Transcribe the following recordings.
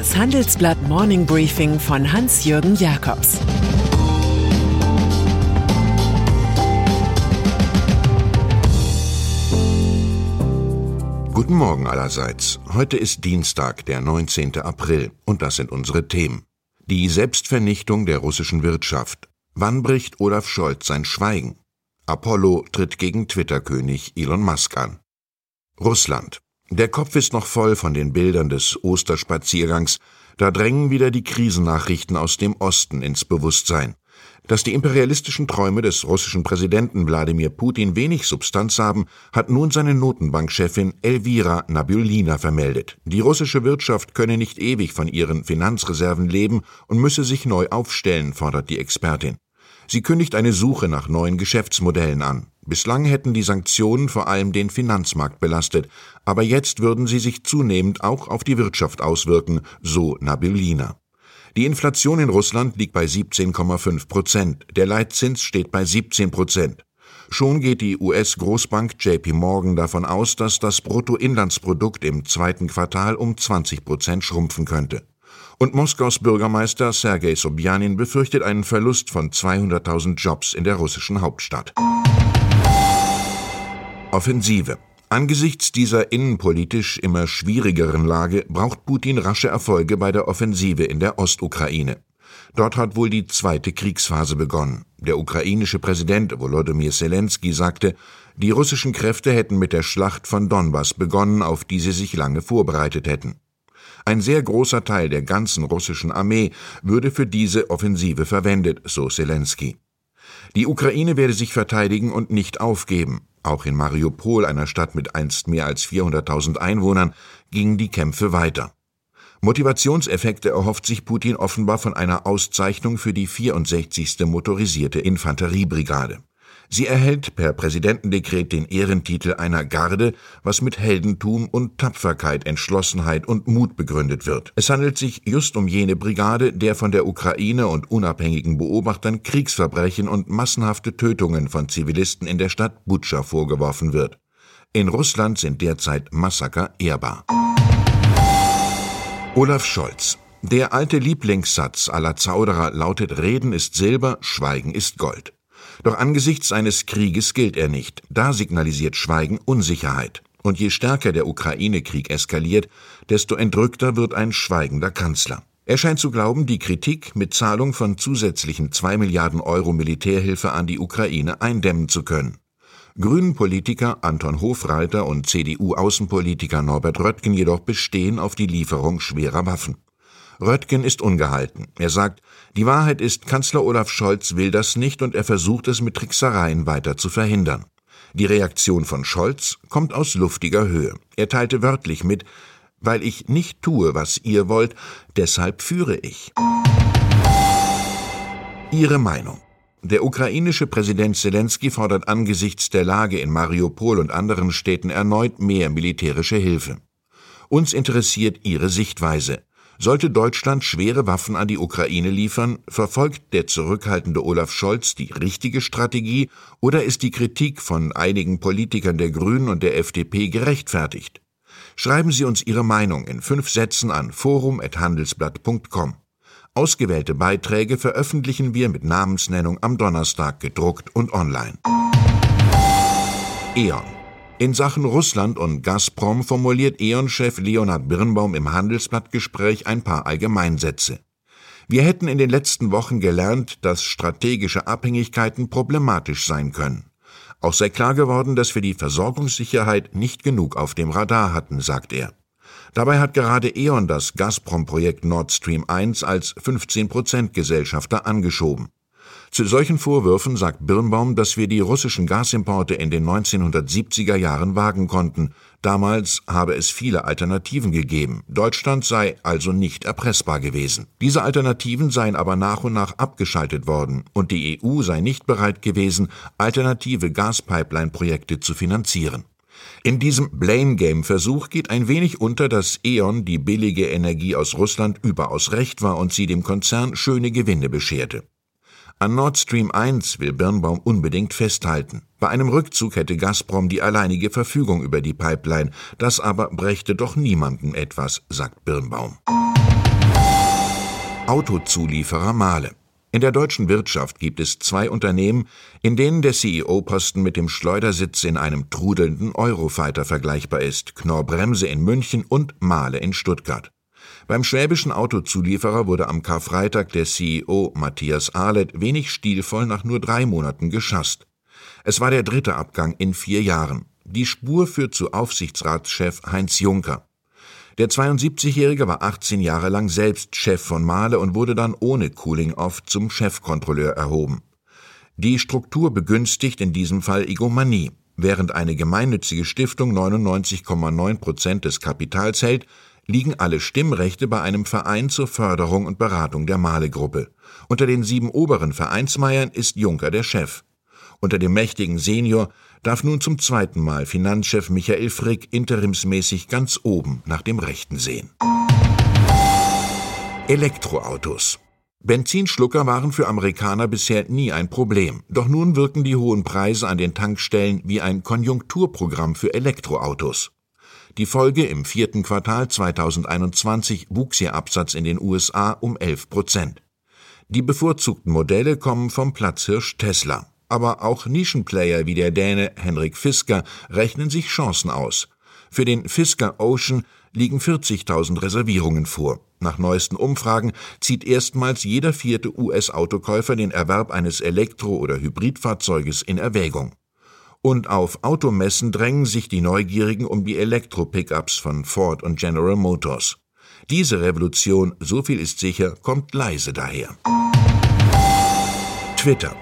Das Handelsblatt Morning Briefing von Hans-Jürgen Jakobs Guten Morgen allerseits. Heute ist Dienstag, der 19. April, und das sind unsere Themen. Die Selbstvernichtung der russischen Wirtschaft. Wann bricht Olaf Scholz sein Schweigen? Apollo tritt gegen Twitter-König Elon Musk an. Russland. Der Kopf ist noch voll von den Bildern des Osterspaziergangs, da drängen wieder die Krisennachrichten aus dem Osten ins Bewusstsein. Dass die imperialistischen Träume des russischen Präsidenten Wladimir Putin wenig Substanz haben, hat nun seine Notenbankchefin Elvira Nabulina vermeldet. Die russische Wirtschaft könne nicht ewig von ihren Finanzreserven leben und müsse sich neu aufstellen, fordert die Expertin. Sie kündigt eine Suche nach neuen Geschäftsmodellen an. Bislang hätten die Sanktionen vor allem den Finanzmarkt belastet, aber jetzt würden sie sich zunehmend auch auf die Wirtschaft auswirken, so Nabylina. Die Inflation in Russland liegt bei 17,5 Prozent, der Leitzins steht bei 17 Prozent. Schon geht die US-Großbank JP Morgan davon aus, dass das Bruttoinlandsprodukt im zweiten Quartal um 20 Prozent schrumpfen könnte. Und Moskaus Bürgermeister Sergei Sobjanin befürchtet einen Verlust von 200.000 Jobs in der russischen Hauptstadt. Offensive. Angesichts dieser innenpolitisch immer schwierigeren Lage braucht Putin rasche Erfolge bei der Offensive in der Ostukraine. Dort hat wohl die zweite Kriegsphase begonnen. Der ukrainische Präsident Volodymyr Zelensky sagte, die russischen Kräfte hätten mit der Schlacht von Donbass begonnen, auf die sie sich lange vorbereitet hätten. Ein sehr großer Teil der ganzen russischen Armee würde für diese Offensive verwendet, so Zelensky. Die Ukraine werde sich verteidigen und nicht aufgeben. Auch in Mariupol, einer Stadt mit einst mehr als 400.000 Einwohnern, gingen die Kämpfe weiter. Motivationseffekte erhofft sich Putin offenbar von einer Auszeichnung für die 64. motorisierte Infanteriebrigade. Sie erhält per Präsidentendekret den Ehrentitel einer Garde, was mit Heldentum und Tapferkeit, Entschlossenheit und Mut begründet wird. Es handelt sich just um jene Brigade, der von der Ukraine und unabhängigen Beobachtern Kriegsverbrechen und massenhafte Tötungen von Zivilisten in der Stadt Butscha vorgeworfen wird. In Russland sind derzeit Massaker ehrbar. Olaf Scholz der alte Lieblingssatz aller Zauderer lautet Reden ist Silber, Schweigen ist Gold. Doch angesichts eines Krieges gilt er nicht. Da signalisiert Schweigen Unsicherheit. Und je stärker der Ukraine-Krieg eskaliert, desto entrückter wird ein schweigender Kanzler. Er scheint zu glauben, die Kritik mit Zahlung von zusätzlichen zwei Milliarden Euro Militärhilfe an die Ukraine eindämmen zu können. Grünen-Politiker Anton Hofreiter und CDU-Außenpolitiker Norbert Röttgen jedoch bestehen auf die Lieferung schwerer Waffen. Röttgen ist ungehalten. Er sagt, die Wahrheit ist, Kanzler Olaf Scholz will das nicht und er versucht es mit Tricksereien weiter zu verhindern. Die Reaktion von Scholz kommt aus luftiger Höhe. Er teilte wörtlich mit, weil ich nicht tue, was ihr wollt, deshalb führe ich. Ihre Meinung. Der ukrainische Präsident Zelensky fordert angesichts der Lage in Mariupol und anderen Städten erneut mehr militärische Hilfe. Uns interessiert Ihre Sichtweise. Sollte Deutschland schwere Waffen an die Ukraine liefern, verfolgt der zurückhaltende Olaf Scholz die richtige Strategie oder ist die Kritik von einigen Politikern der Grünen und der FDP gerechtfertigt? Schreiben Sie uns Ihre Meinung in fünf Sätzen an forum.handelsblatt.com. Ausgewählte Beiträge veröffentlichen wir mit Namensnennung am Donnerstag gedruckt und online. E.ON in Sachen Russland und Gazprom formuliert E.ON-Chef Leonhard Birnbaum im Handelsblattgespräch ein paar Allgemeinsätze. Wir hätten in den letzten Wochen gelernt, dass strategische Abhängigkeiten problematisch sein können. Auch sei klar geworden, dass wir die Versorgungssicherheit nicht genug auf dem Radar hatten, sagt er. Dabei hat gerade E.ON das Gazprom-Projekt Nord Stream 1 als 15% Gesellschafter angeschoben. Zu solchen Vorwürfen sagt Birnbaum, dass wir die russischen Gasimporte in den 1970er Jahren wagen konnten. Damals habe es viele Alternativen gegeben. Deutschland sei also nicht erpressbar gewesen. Diese Alternativen seien aber nach und nach abgeschaltet worden und die EU sei nicht bereit gewesen, alternative Gaspipeline-Projekte zu finanzieren. In diesem Blame-Game-Versuch geht ein wenig unter, dass E.ON die billige Energie aus Russland überaus recht war und sie dem Konzern schöne Gewinne bescherte. An Nord Stream 1 will Birnbaum unbedingt festhalten. Bei einem Rückzug hätte Gazprom die alleinige Verfügung über die Pipeline. Das aber brächte doch niemandem etwas, sagt Birnbaum. Autozulieferer Mahle. In der deutschen Wirtschaft gibt es zwei Unternehmen, in denen der CEO-Posten mit dem Schleudersitz in einem trudelnden Eurofighter vergleichbar ist: Knorr-Bremse in München und Mahle in Stuttgart. Beim schwäbischen Autozulieferer wurde am Karfreitag der CEO Matthias Ahlet wenig stilvoll nach nur drei Monaten geschasst. Es war der dritte Abgang in vier Jahren. Die Spur führt zu Aufsichtsratschef Heinz Juncker. Der 72-Jährige war 18 Jahre lang selbst Chef von Mahle und wurde dann ohne Cooling-Off zum Chefkontrolleur erhoben. Die Struktur begünstigt in diesem Fall Egomanie. Während eine gemeinnützige Stiftung 99,9 Prozent des Kapitals hält, liegen alle Stimmrechte bei einem Verein zur Förderung und Beratung der Mahle-Gruppe. Unter den sieben oberen Vereinsmeiern ist Juncker der Chef. Unter dem mächtigen Senior darf nun zum zweiten Mal Finanzchef Michael Frick interimsmäßig ganz oben nach dem Rechten sehen. Elektroautos. Benzinschlucker waren für Amerikaner bisher nie ein Problem, doch nun wirken die hohen Preise an den Tankstellen wie ein Konjunkturprogramm für Elektroautos. Die Folge im vierten Quartal 2021 wuchs ihr Absatz in den USA um 11 Prozent. Die bevorzugten Modelle kommen vom Platzhirsch Tesla aber auch Nischenplayer wie der Däne Henrik Fisker rechnen sich Chancen aus. Für den Fisker Ocean liegen 40.000 Reservierungen vor. Nach neuesten Umfragen zieht erstmals jeder vierte US-Autokäufer den Erwerb eines Elektro- oder Hybridfahrzeuges in Erwägung. Und auf Automessen drängen sich die Neugierigen um die Elektro-Pickups von Ford und General Motors. Diese Revolution, so viel ist sicher, kommt leise daher. Twitter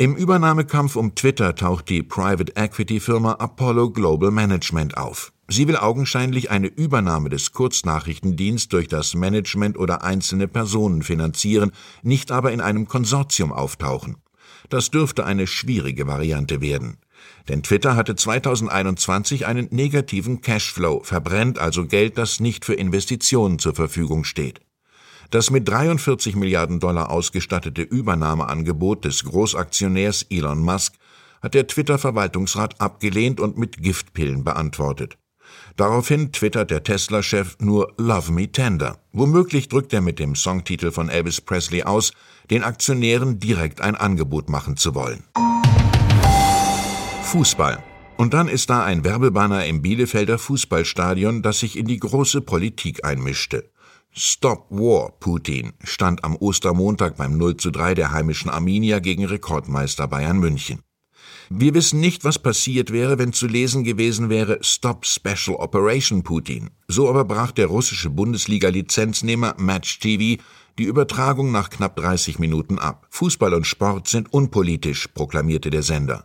im Übernahmekampf um Twitter taucht die Private Equity Firma Apollo Global Management auf. Sie will augenscheinlich eine Übernahme des Kurznachrichtendienst durch das Management oder einzelne Personen finanzieren, nicht aber in einem Konsortium auftauchen. Das dürfte eine schwierige Variante werden. Denn Twitter hatte 2021 einen negativen Cashflow, verbrennt also Geld, das nicht für Investitionen zur Verfügung steht. Das mit 43 Milliarden Dollar ausgestattete Übernahmeangebot des Großaktionärs Elon Musk hat der Twitter-Verwaltungsrat abgelehnt und mit Giftpillen beantwortet. Daraufhin twittert der Tesla-Chef nur Love Me Tender. Womöglich drückt er mit dem Songtitel von Elvis Presley aus, den Aktionären direkt ein Angebot machen zu wollen. Fußball. Und dann ist da ein Werbebanner im Bielefelder Fußballstadion, das sich in die große Politik einmischte. Stop War Putin stand am Ostermontag beim 0 zu 3 der heimischen Arminia gegen Rekordmeister Bayern München. Wir wissen nicht, was passiert wäre, wenn zu lesen gewesen wäre Stop Special Operation Putin. So aber brach der russische Bundesliga-Lizenznehmer Match TV die Übertragung nach knapp 30 Minuten ab. Fußball und Sport sind unpolitisch, proklamierte der Sender.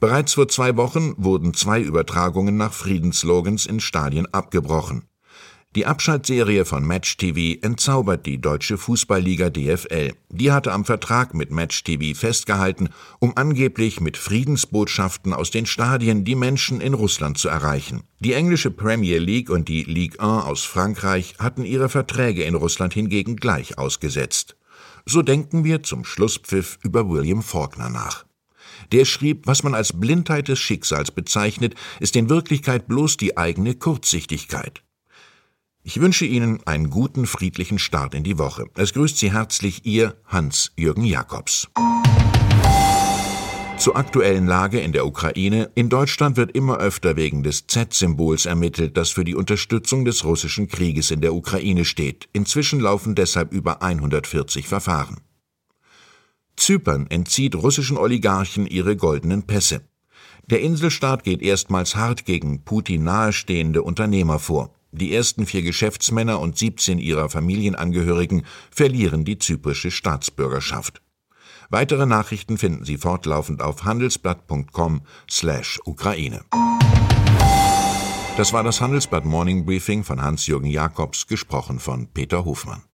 Bereits vor zwei Wochen wurden zwei Übertragungen nach Friedensslogans in Stadien abgebrochen. Die Abschaltserie von Match TV entzaubert die deutsche Fußballliga DFL. Die hatte am Vertrag mit Match TV festgehalten, um angeblich mit Friedensbotschaften aus den Stadien die Menschen in Russland zu erreichen. Die englische Premier League und die Ligue 1 aus Frankreich hatten ihre Verträge in Russland hingegen gleich ausgesetzt. So denken wir zum Schlusspfiff über William Faulkner nach. Der schrieb, was man als Blindheit des Schicksals bezeichnet, ist in Wirklichkeit bloß die eigene Kurzsichtigkeit. Ich wünsche Ihnen einen guten, friedlichen Start in die Woche. Es grüßt Sie herzlich Ihr Hans-Jürgen Jakobs. Zur aktuellen Lage in der Ukraine. In Deutschland wird immer öfter wegen des Z-Symbols ermittelt, das für die Unterstützung des russischen Krieges in der Ukraine steht. Inzwischen laufen deshalb über 140 Verfahren. Zypern entzieht russischen Oligarchen ihre goldenen Pässe. Der Inselstaat geht erstmals hart gegen Putin nahestehende Unternehmer vor. Die ersten vier Geschäftsmänner und 17 ihrer Familienangehörigen verlieren die zyprische Staatsbürgerschaft. Weitere Nachrichten finden Sie fortlaufend auf handelsblatt.com/Ukraine. Das war das Handelsblatt Morning Briefing von Hans-Jürgen Jakobs, gesprochen von Peter Hofmann.